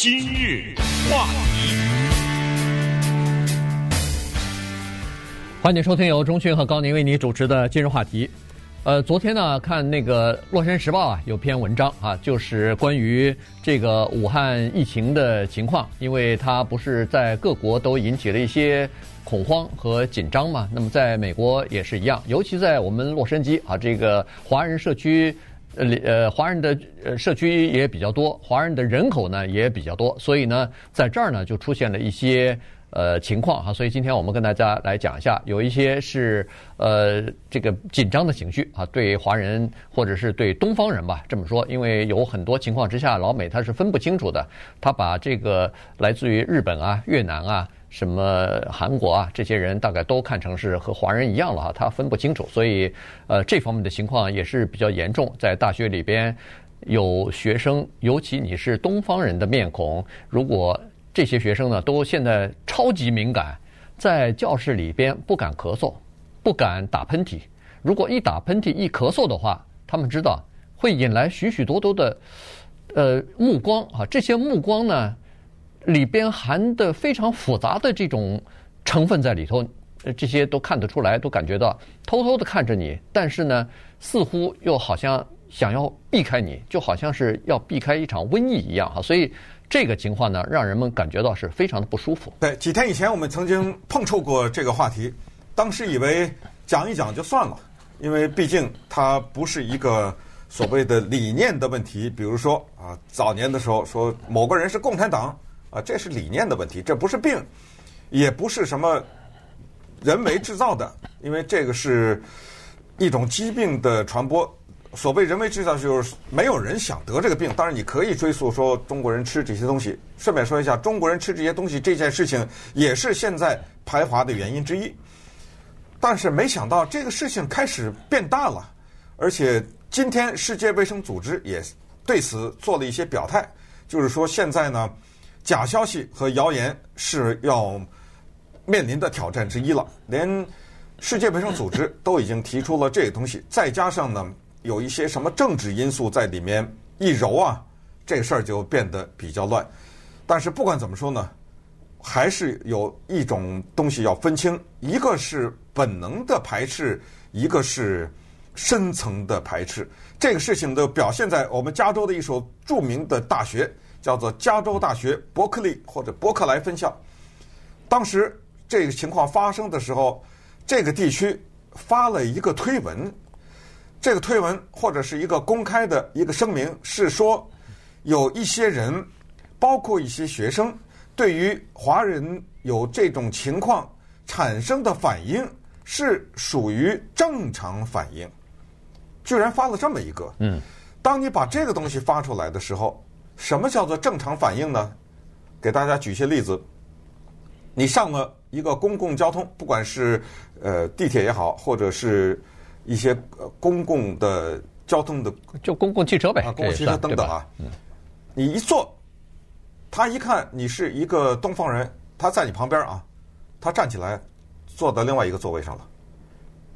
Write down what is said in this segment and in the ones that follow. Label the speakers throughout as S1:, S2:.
S1: 今日话题，
S2: 欢迎收听由钟迅和高宁为你主持的今日话题。呃，昨天呢，看那个《洛杉矶时报》啊，有篇文章啊，就是关于这个武汉疫情的情况，因为它不是在各国都引起了一些恐慌和紧张嘛。那么在美国也是一样，尤其在我们洛杉矶啊，这个华人社区。呃，呃，华人的呃社区也比较多，华人的人口呢也比较多，所以呢，在这儿呢就出现了一些呃情况哈，所以今天我们跟大家来讲一下，有一些是呃这个紧张的情绪啊，对华人或者是对东方人吧这么说，因为有很多情况之下，老美他是分不清楚的，他把这个来自于日本啊、越南啊。什么韩国啊，这些人大概都看成是和华人一样了哈，他分不清楚，所以呃这方面的情况也是比较严重。在大学里边有学生，尤其你是东方人的面孔，如果这些学生呢都现在超级敏感，在教室里边不敢咳嗽，不敢打喷嚏。如果一打喷嚏一咳嗽的话，他们知道会引来许许多多的呃目光啊，这些目光呢。里边含的非常复杂的这种成分在里头，这些都看得出来，都感觉到偷偷的看着你，但是呢，似乎又好像想要避开你，就好像是要避开一场瘟疫一样哈。所以这个情况呢，让人们感觉到是非常的不舒服。
S3: 对，几天以前我们曾经碰触过这个话题，当时以为讲一讲就算了，因为毕竟它不是一个所谓的理念的问题。比如说啊，早年的时候说某个人是共产党。啊，这是理念的问题，这不是病，也不是什么人为制造的，因为这个是一种疾病的传播。所谓人为制造，就是没有人想得这个病。当然，你可以追溯说中国人吃这些东西。顺便说一下，中国人吃这些东西这件事情，也是现在排华的原因之一。但是没想到这个事情开始变大了，而且今天世界卫生组织也对此做了一些表态，就是说现在呢。假消息和谣言是要面临的挑战之一了，连世界卫生组织都已经提出了这个东西，再加上呢，有一些什么政治因素在里面一揉啊，这事儿就变得比较乱。但是不管怎么说呢，还是有一种东西要分清，一个是本能的排斥，一个是深层的排斥。这个事情都表现在我们加州的一所著名的大学。叫做加州大学伯克利或者伯克莱分校。当时这个情况发生的时候，这个地区发了一个推文，这个推文或者是一个公开的一个声明，是说有一些人，包括一些学生，对于华人有这种情况产生的反应是属于正常反应。居然发了这么一个，嗯，当你把这个东西发出来的时候。什么叫做正常反应呢？给大家举些例子。你上了一个公共交通，不管是呃地铁也好，或者是一些公共的交通的，
S2: 就公共汽车呗，
S3: 啊，公共汽车等等啊。嗯。你一坐，他一看你是一个东方人，他在你旁边啊，他站起来坐到另外一个座位上了。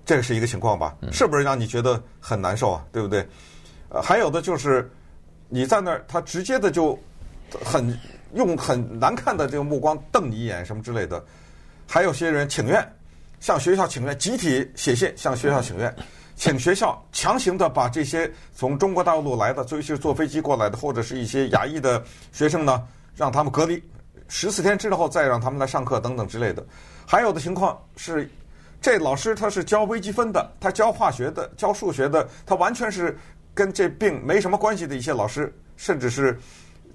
S3: 这个是一个情况吧？是不是让你觉得很难受啊？对不对？呃，还有的就是。你在那儿，他直接的就很用很难看的这个目光瞪你一眼，什么之类的。还有些人请愿，向学校请愿，集体写信向学校请愿，请学校强行的把这些从中国大陆来的，尤其是坐飞机过来的，或者是一些亚裔的学生呢，让他们隔离十四天之后再让他们来上课等等之类的。还有的情况是，这老师他是教微积分的，他教化学的，教数学的，他完全是。跟这病没什么关系的一些老师，甚至是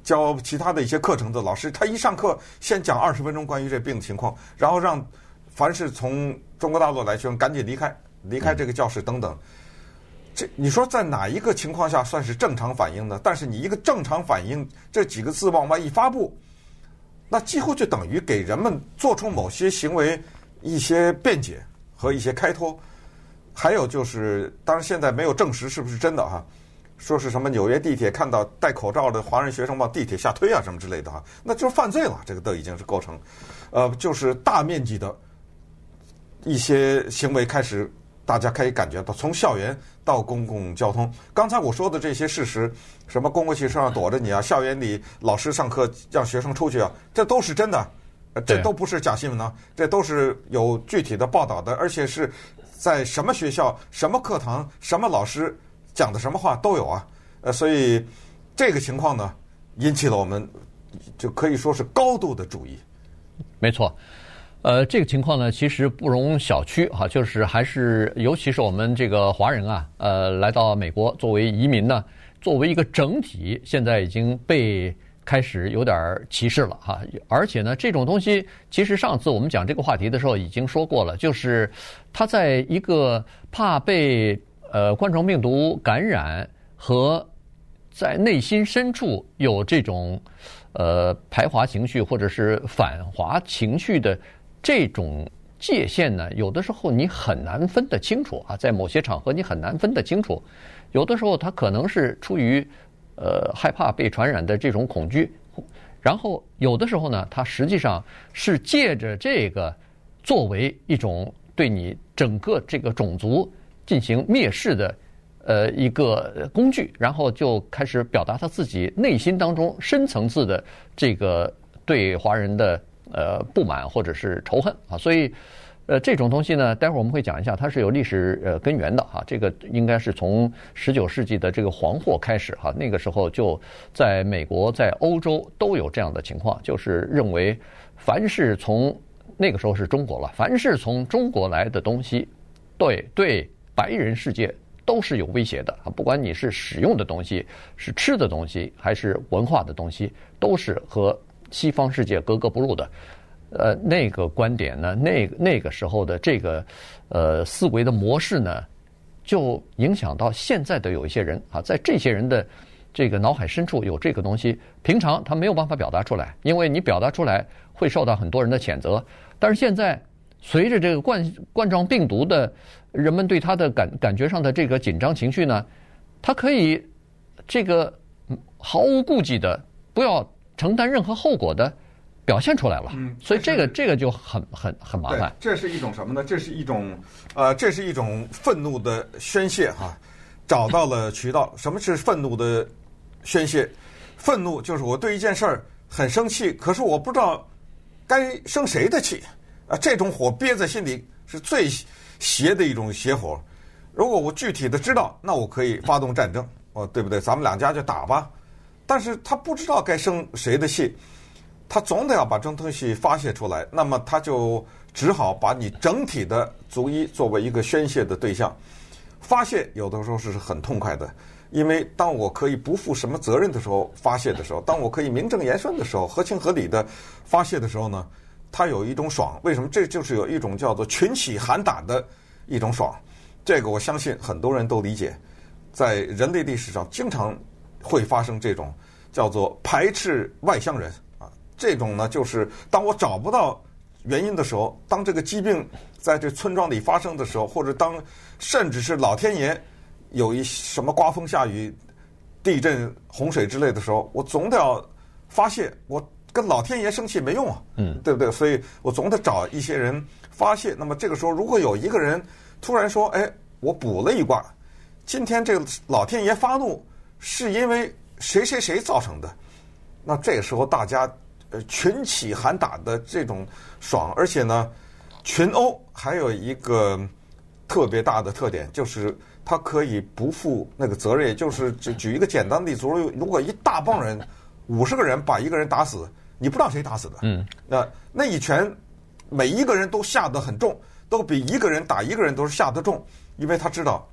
S3: 教其他的一些课程的老师，他一上课先讲二十分钟关于这病的情况，然后让凡是从中国大陆来学生赶紧离开，离开这个教室等等。这你说在哪一个情况下算是正常反应呢？但是你一个正常反应这几个字往外一发布，那几乎就等于给人们做出某些行为一些辩解和一些开脱。还有就是，当然现在没有证实是不是真的哈，说是什么纽约地铁看到戴口罩的华人学生往地铁下推啊什么之类的哈，那就是犯罪了，这个都已经是构成，呃，就是大面积的一些行为开始大家可以感觉到，从校园到公共交通，刚才我说的这些事实，什么公共汽车上躲着你啊，校园里老师上课让学生出去啊，这都是真的，这都不是假新闻呢，这都是有具体的报道的，而且是在什么学校、什么课堂、什么老师讲的什么话都有啊，呃，所以这个情况呢，引起了我们就可以说是高度的注意。
S2: 没错。呃，这个情况呢，其实不容小觑哈，就是还是，尤其是我们这个华人啊，呃，来到美国作为移民呢，作为一个整体，现在已经被开始有点歧视了哈。而且呢，这种东西，其实上次我们讲这个话题的时候已经说过了，就是他在一个怕被呃冠状病毒感染和在内心深处有这种呃排华情绪或者是反华情绪的。这种界限呢，有的时候你很难分得清楚啊，在某些场合你很难分得清楚。有的时候他可能是出于呃害怕被传染的这种恐惧，然后有的时候呢，他实际上是借着这个作为一种对你整个这个种族进行蔑视的呃一个工具，然后就开始表达他自己内心当中深层次的这个对华人的。呃，不满或者是仇恨啊，所以，呃，这种东西呢，待会儿我们会讲一下，它是有历史呃根源的哈。这个应该是从十九世纪的这个黄祸开始哈，那个时候就在美国、在欧洲都有这样的情况，就是认为凡是从那个时候是中国了，凡是从中国来的东西，对对白人世界都是有威胁的啊。不管你是使用的东西、是吃的东西，还是文化的东西，都是和。西方世界格格不入的，呃，那个观点呢，那那个时候的这个呃思维的模式呢，就影响到现在的有一些人啊，在这些人的这个脑海深处有这个东西，平常他没有办法表达出来，因为你表达出来会受到很多人的谴责。但是现在随着这个冠冠状病毒的人们对他的感感觉上的这个紧张情绪呢，他可以这个毫无顾忌的不要。承担任何后果的表现出来了，嗯，所以这个这个就很很很麻烦。
S3: 这是一种什么呢？这是一种呃，这是一种愤怒的宣泄哈，找到了渠道。什么是愤怒的宣泄？愤怒就是我对一件事儿很生气，可是我不知道该生谁的气啊。这种火憋在心里是最邪的一种邪火。如果我具体的知道，那我可以发动战争，哦，对不对？咱们两家就打吧。但是他不知道该生谁的气，他总得要把这东西发泄出来，那么他就只好把你整体的族裔作为一个宣泄的对象。发泄有的时候是很痛快的，因为当我可以不负什么责任的时候发泄的时候，当我可以名正言顺的时候，合情合理的发泄的时候呢，他有一种爽。为什么？这就是有一种叫做群起喊打的一种爽。这个我相信很多人都理解，在人类历史上经常。会发生这种叫做排斥外乡人，这种呢，就是当我找不到原因的时候，当这个疾病在这村庄里发生的时候，或者当甚至是老天爷有一什么刮风下雨、地震、洪水之类的时候，我总得要发泄。我跟老天爷生气没用啊，嗯，对不对？所以我总得找一些人发泄。那么这个时候，如果有一个人突然说：“哎，我卜了一卦，今天这个老天爷发怒。”是因为谁谁谁造成的？那这个时候大家呃群起喊打的这种爽，而且呢，群殴还有一个特别大的特点，就是它可以不负那个责任。也就是举举一个简单的例子，如果一大帮人五十个人把一个人打死，你不知道谁打死的。嗯。那那一拳每一个人都下得很重，都比一个人打一个人都是下得重，因为他知道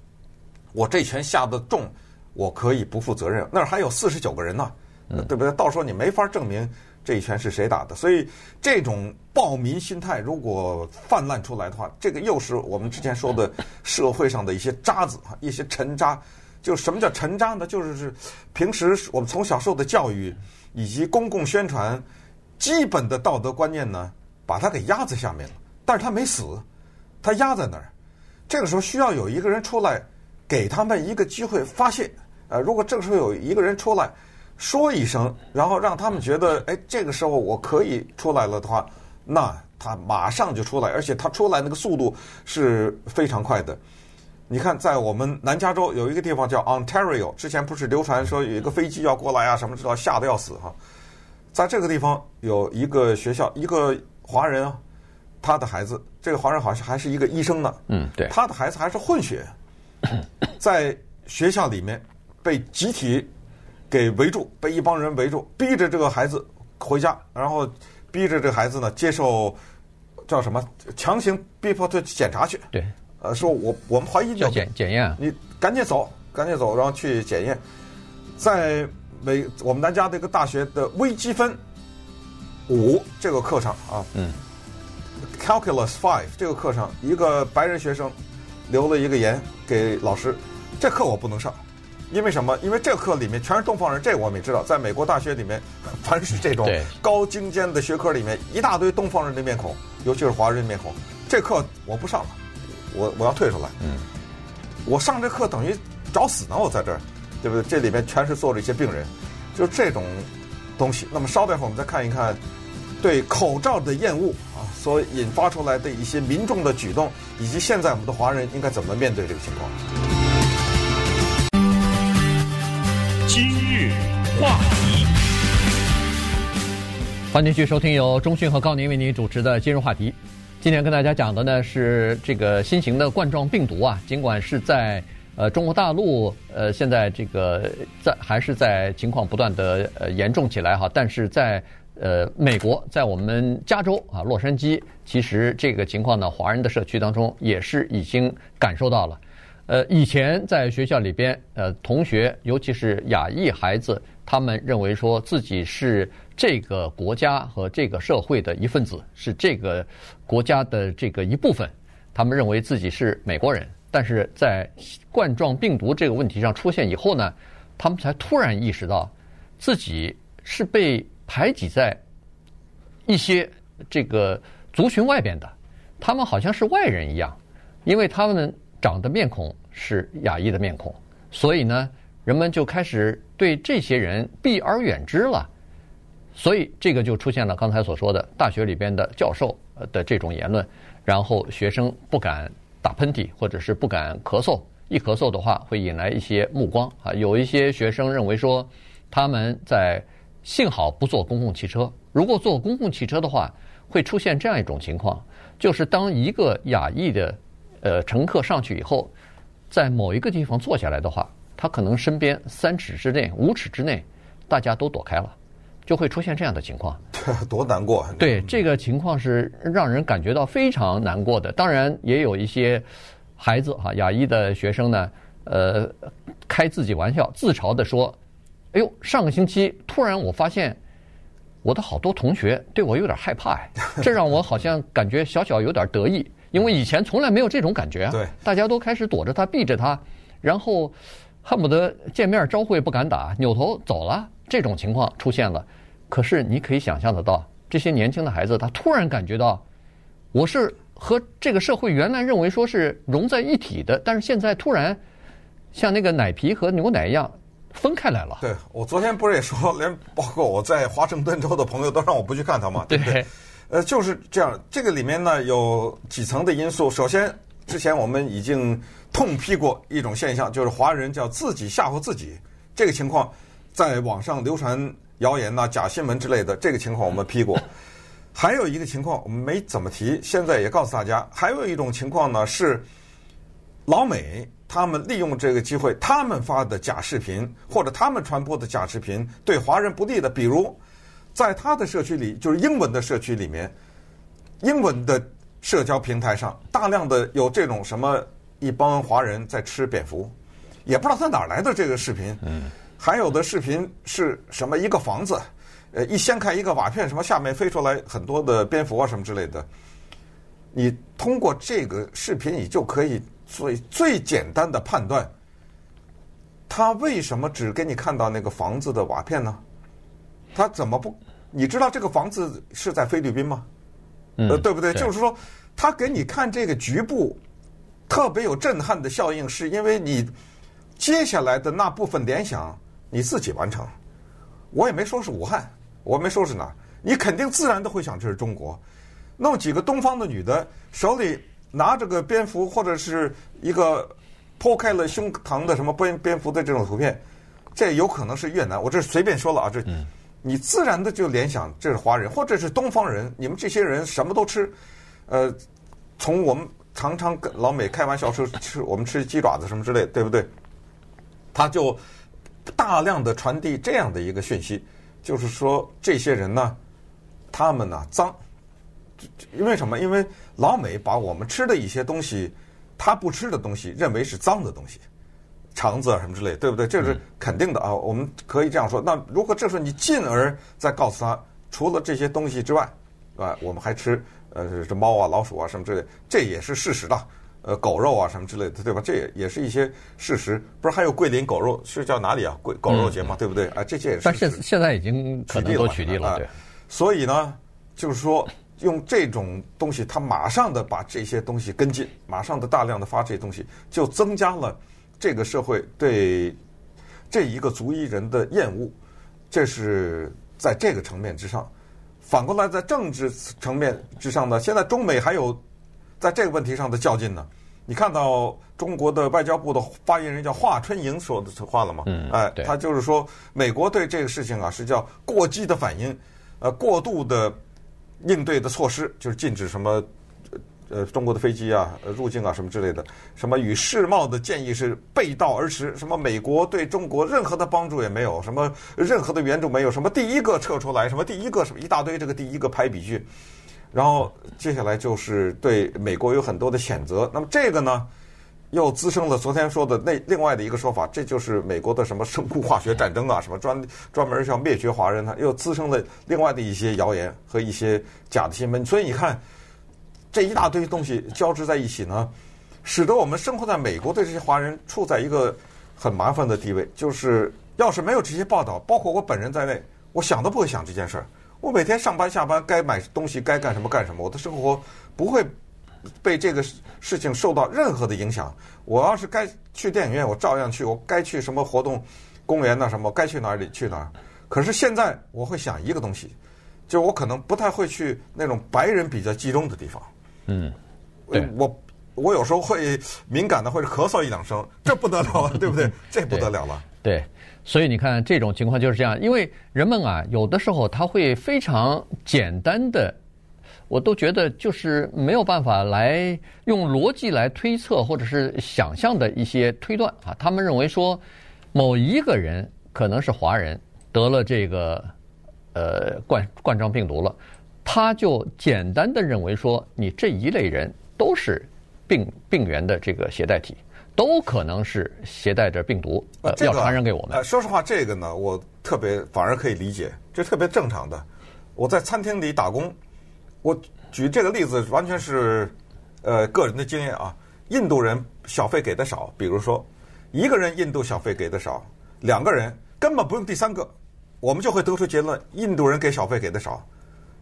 S3: 我这拳下得重。我可以不负责任，那儿还有四十九个人呢，对不对？到时候你没法证明这一拳是谁打的，所以这种暴民心态如果泛滥出来的话，这个又是我们之前说的社会上的一些渣子啊，一些陈渣。就什么叫陈渣呢？就是是平时我们从小受的教育以及公共宣传基本的道德观念呢，把他给压在下面了，但是他没死，他压在那儿。这个时候需要有一个人出来，给他们一个机会发泄。呃，如果这个时候有一个人出来说一声，然后让他们觉得，哎，这个时候我可以出来了的话，那他马上就出来，而且他出来那个速度是非常快的。你看，在我们南加州有一个地方叫 Ontario，之前不是流传说有一个飞机要过来啊，什么知道吓得要死哈。在这个地方有一个学校，一个华人啊，他的孩子，这个华人好像还是一个医生呢。
S2: 嗯，对。
S3: 他的孩子还是混血，在学校里面被集体给围住，被一帮人围住，逼着这个孩子回家，然后逼着这个孩子呢接受叫什么强行逼迫他检查去。
S2: 对。
S3: 呃，说我我们怀疑你
S2: 要检检验，
S3: 你赶紧走，赶紧走，然后去检验。在美我们南加的一个大学的微积分五这个课上啊，
S2: 嗯
S3: ，Calculus Five 这个课上，一个白人学生留了一个言给老师，这课我不能上，因为什么？因为这课里面全是东方人，这个我们也知道，在美国大学里面，凡是这种高精尖的学科里面，一大堆东方人的面孔，尤其是华人面孔，这课我不上了。我我要退出来，
S2: 嗯，
S3: 我上这课等于找死呢，我在这儿，对不对？这里面全是坐着一些病人，就这种东西。那么稍等会儿我们再看一看对口罩的厌恶啊，所引发出来的一些民众的举动，以及现在我们的华人应该怎么面对这个情况。
S1: 今日话题，
S2: 欢迎继续收听由中讯和高宁为您主持的今日话题。今天跟大家讲的呢是这个新型的冠状病毒啊，尽管是在呃中国大陆呃现在这个在还是在情况不断的呃严重起来哈，但是在呃美国，在我们加州啊洛杉矶，其实这个情况呢，华人的社区当中也是已经感受到了。呃，以前在学校里边，呃，同学尤其是亚裔孩子，他们认为说自己是。这个国家和这个社会的一份子，是这个国家的这个一部分。他们认为自己是美国人，但是在冠状病毒这个问题上出现以后呢，他们才突然意识到自己是被排挤在一些这个族群外边的。他们好像是外人一样，因为他们长的面孔是亚裔的面孔，所以呢，人们就开始对这些人避而远之了。所以这个就出现了刚才所说的大学里边的教授的这种言论，然后学生不敢打喷嚏或者是不敢咳嗽，一咳嗽的话会引来一些目光啊。有一些学生认为说，他们在幸好不坐公共汽车，如果坐公共汽车的话，会出现这样一种情况，就是当一个亚裔的呃乘客上去以后，在某一个地方坐下来的话，他可能身边三尺之内、五尺之内，大家都躲开了。就会出现这样的情况，
S3: 多难过！
S2: 对，这个情况是让人感觉到非常难过的。当然，也有一些孩子哈，亚裔的学生呢，呃，开自己玩笑，自嘲地说：“哎呦，上个星期突然我发现我的好多同学对我有点害怕哎，这让我好像感觉小小有点得意，因为以前从来没有这种感觉啊。
S3: 对，
S2: 大家都开始躲着他，避着他，然后恨不得见面招呼也不敢打，扭头走了。”这种情况出现了，可是你可以想象得到，这些年轻的孩子他突然感觉到，我是和这个社会原来认为说是融在一体的，但是现在突然像那个奶皮和牛奶一样分开来了。
S3: 对，我昨天不是也说，连包括我在华盛顿州的朋友都让我不去看他嘛，对不对？呃，就是这样。这个里面呢有几层的因素。首先，之前我们已经痛批过一种现象，就是华人叫自己吓唬自己，这个情况。在网上流传谣言呐、假新闻之类的，这个情况我们批过。还有一个情况我们没怎么提，现在也告诉大家。还有一种情况呢，是老美他们利用这个机会，他们发的假视频或者他们传播的假视频对华人不利的，比如在他的社区里，就是英文的社区里面，英文的社交平台上，大量的有这种什么一帮华人在吃蝙蝠，也不知道他哪来的这个视频。嗯。还有的视频是什么？一个房子，呃，一掀开一个瓦片，什么下面飞出来很多的蝙蝠啊，什么之类的。你通过这个视频，你就可以最最简单的判断，他为什么只给你看到那个房子的瓦片呢？他怎么不？你知道这个房子是在菲律宾吗？
S2: 嗯，
S3: 呃，对不对？就是说，他给你看这个局部特别有震撼的效应，是因为你接下来的那部分联想。你自己完成，我也没说是武汉，我没说是哪儿，你肯定自然的会想这是中国。弄几个东方的女的手里拿着个蝙蝠或者是一个剖开了胸膛的什么蝙蝙蝠的这种图片，这有可能是越南。我这随便说了啊，这你自然的就联想这是华人或者是东方人，你们这些人什么都吃，呃，从我们常常跟老美开玩笑说吃我们吃鸡爪子什么之类，对不对？他就大量的传递这样的一个讯息，就是说这些人呢，他们呢脏。因为什么？因为老美把我们吃的一些东西，他不吃的东西，认为是脏的东西，肠子啊什么之类，对不对？这是肯定的啊。我们可以这样说。那如果这时候你进而再告诉他，除了这些东西之外，啊，我们还吃呃这猫啊、老鼠啊什么之类，这也是事实的。呃，狗肉啊什么之类的，对吧？这也也是一些事实。不是还有桂林狗肉是叫哪里啊？桂狗肉节嘛，对不对？啊，这些也是。
S2: 但是现在已经取缔了取缔了，对。
S3: 所以呢，就是说。用这种东西，他马上的把这些东西跟进，马上的大量的发这些东西，就增加了这个社会对这一个族裔人的厌恶。这是在这个层面之上。反过来，在政治层面之上呢，现在中美还有在这个问题上的较劲呢。你看到中国的外交部的发言人叫华春莹说的话了吗？
S2: 嗯，
S3: 哎，他就是说，美国对这个事情啊是叫过激的反应，呃，过度的。应对的措施就是禁止什么，呃，中国的飞机啊入境啊什么之类的，什么与世贸的建议是背道而驰，什么美国对中国任何的帮助也没有，什么任何的援助没有，什么第一个撤出来，什么第一个什么一大堆这个第一个排比句，然后接下来就是对美国有很多的谴责。那么这个呢？又滋生了昨天说的那另外的一个说法，这就是美国的什么生物化学战争啊，什么专专门要灭绝华人，他又滋生了另外的一些谣言和一些假的新闻。所以你看，这一大堆东西交织在一起呢，使得我们生活在美国的这些华人处在一个很麻烦的地位。就是要是没有这些报道，包括我本人在内，我想都不会想这件事儿。我每天上班下班该买东西该干什么干什么，我的生活不会。被这个事情受到任何的影响，我要是该去电影院，我照样去；我该去什么活动、公园呐什么，该去哪里去哪儿。可是现在我会想一个东西，就是我可能不太会去那种白人比较集中的地方。
S2: 嗯，对，
S3: 我我有时候会敏感的，或者咳嗽一两声，这不得了了，对不对？这不得了了。
S2: 对，所以你看这种情况就是这样，因为人们啊，有的时候他会非常简单的。我都觉得就是没有办法来用逻辑来推测或者是想象的一些推断啊。他们认为说，某一个人可能是华人得了这个呃冠冠状病毒了，他就简单的认为说，你这一类人都是病病原的这个携带体，都可能是携带着病毒呃这要传染给我们。
S3: 说实话，这个呢，我特别反而可以理解，这特别正常的。我在餐厅里打工。我举这个例子完全是，呃，个人的经验啊。印度人小费给的少，比如说一个人印度小费给的少，两个人根本不用第三个，我们就会得出结论：印度人给小费给的少。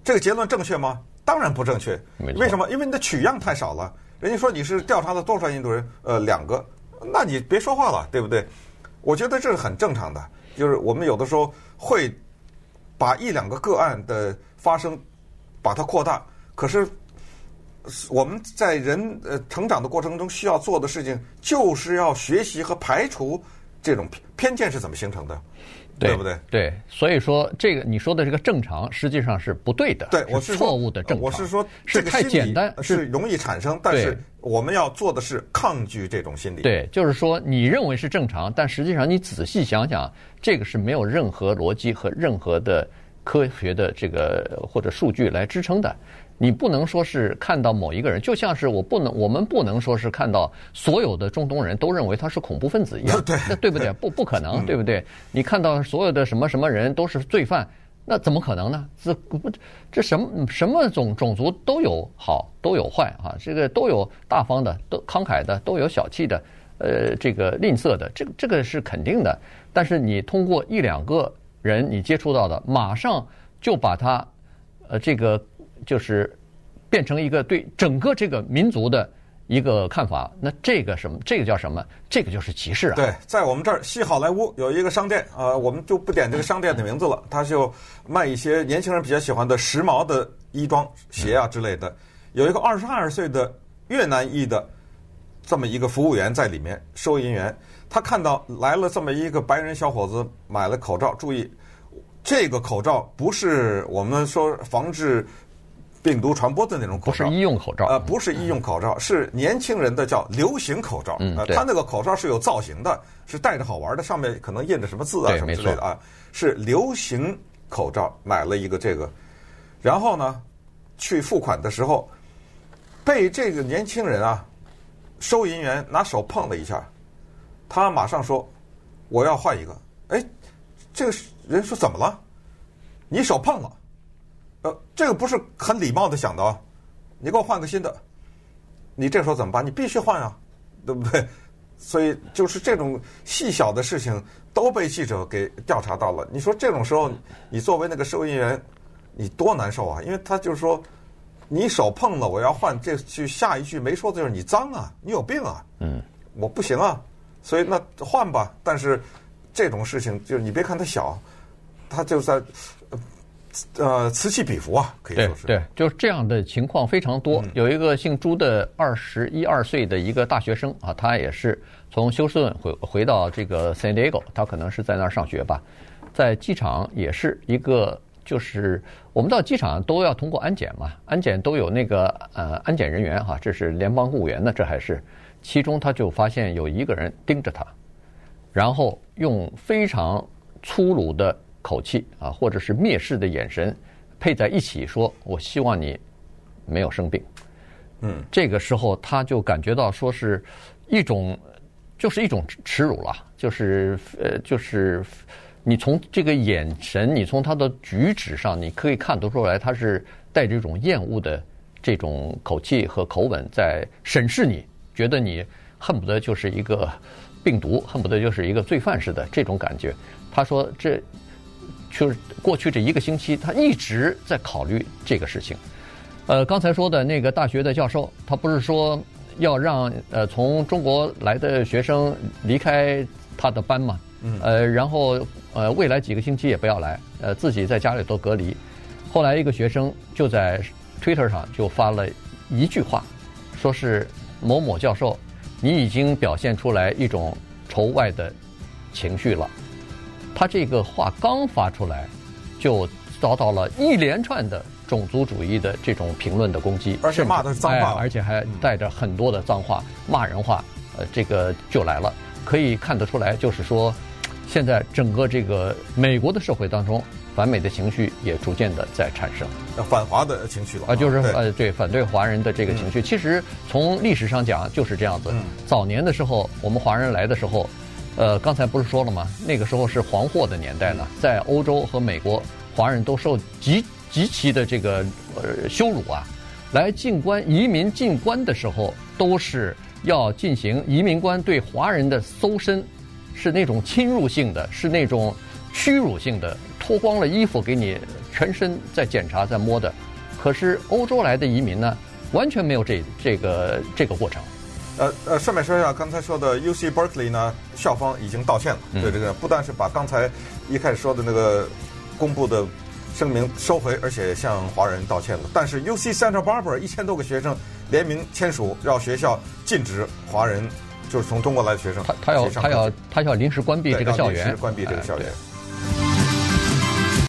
S3: 这个结论正确吗？当然不正确。为什么？因为你的取样太少了。人家说你是调查了多少印度人？呃，两个，那你别说话了，对不对？我觉得这是很正常的，就是我们有的时候会把一两个个案的发生。把它扩大，可是我们在人呃成长的过程中需要做的事情，就是要学习和排除这种偏见是怎么形成的，对，不对？
S2: 对，所以说这个你说的这个正常实际上是不对的，
S3: 对，我
S2: 是错误的正常。
S3: 我是说
S2: 是太简单，
S3: 是容易产生，但是我们要做的是抗拒这种心理。
S2: 对，就是说你认为是正常，但实际上你仔细想想，这个是没有任何逻辑和任何的。科学的这个或者数据来支撑的，你不能说是看到某一个人，就像是我不能，我们不能说是看到所有的中东人都认为他是恐怖分子一样，
S3: 对，
S2: 那对不对？不，不可能，对不对？你看到所有的什么什么人都是罪犯，那怎么可能呢？这不，这什么什么种种族都有好，都有坏啊，这个都有大方的，都慷慨的，都有小气的，呃，这个吝啬的，这个这个是肯定的。但是你通过一两个。人你接触到的，马上就把他，呃，这个就是变成一个对整个这个民族的一个看法。那这个什么？这个叫什么？这个就是歧视啊！
S3: 对，在我们这儿西好莱坞有一个商店呃，我们就不点这个商店的名字了。他就卖一些年轻人比较喜欢的时髦的衣装、鞋啊之类的。有一个二十二岁的越南裔的这么一个服务员在里面，收银员，他看到来了这么一个白人小伙子，买了口罩，注意，这个口罩不是我们说防治病毒传播的那种口罩，
S2: 不是医用口罩，
S3: 呃，不是医用口罩，是年轻人的叫流行口罩。
S2: 嗯，
S3: 他那个口罩是有造型的，是戴着好玩的，上面可能印着什么字啊什么之类的啊，是流行口罩，买了一个这个，然后呢，去付款的时候，被这个年轻人啊，收银员拿手碰了一下，他马上说：“我要换一个。”哎，这个人说：“怎么了？你手碰了。”呃，这个不是很礼貌的想的啊，你给我换个新的，你这时候怎么办？你必须换啊，对不对？所以就是这种细小的事情都被记者给调查到了。你说这种时候，你作为那个收银员，你多难受啊！因为他就是说，你手碰了，我要换。这句下一句没说的就是你脏啊，你有病啊，
S2: 嗯，
S3: 我不行啊，所以那换吧。但是这种事情就是你别看它小，它就在。呃，此起彼伏啊，可以说是
S2: 对，对，就是这样的情况非常多。有一个姓朱的二十一二岁的一个大学生啊，他也是从休斯顿回回到这个 San Diego，他可能是在那儿上学吧，在机场也是一个，就是我们到机场都要通过安检嘛，安检都有那个呃安检人员哈，这是联邦雇员呢，这还是，其中他就发现有一个人盯着他，然后用非常粗鲁的。口气啊，或者是蔑视的眼神，配在一起说：“我希望你没有生病。”
S3: 嗯，
S2: 这个时候他就感觉到说是一种，就是一种耻辱了，就是呃，就是你从这个眼神，你从他的举止上，你可以看得出来，他是带着一种厌恶的这种口气和口吻在审视你，觉得你恨不得就是一个病毒，恨不得就是一个罪犯似的这种感觉。他说这。就是过去这一个星期，他一直在考虑这个事情。呃，刚才说的那个大学的教授，他不是说要让呃从中国来的学生离开他的班吗？嗯。呃，然后呃未来几个星期也不要来，呃自己在家里头隔离。后来一个学生就在 Twitter 上就发了一句话，说是某某教授，你已经表现出来一种仇外的情绪了。他这个话刚发出来，就遭到了一连串的种族主义的这种评论的攻击，
S3: 而且骂的是脏话，
S2: 而且还带着很多的脏话、骂人话，呃，这个就来了。可以看得出来，就是说，现在整个这个美国的社会当中，反美的情绪也逐渐的在产生，
S3: 反华的情绪了
S2: 啊，就是呃，对，反对华人的这个情绪。其实从历史上讲就是这样子。早年的时候，我们华人来的时候。呃，刚才不是说了吗？那个时候是黄祸的年代呢，在欧洲和美国，华人都受极极其的这个呃羞辱啊。来进关移民进关的时候，都是要进行移民官对华人的搜身，是那种侵入性的，是那种屈辱性的，脱光了衣服给你全身在检查在摸的。可是欧洲来的移民呢，完全没有这这个这个过程。
S3: 呃呃，顺便说一下，刚才说的 U C Berkeley 呢，校方已经道歉了。对这个，不但是把刚才一开始说的那个公布的声明收回，而且向华人道歉了。但是 U C Santa Barbara 一千多个学生联名签署，让学校禁止华人，就是从中国来的学生。
S2: 他他要他要他要临时关闭这个校园，
S3: 临时关闭这个校园。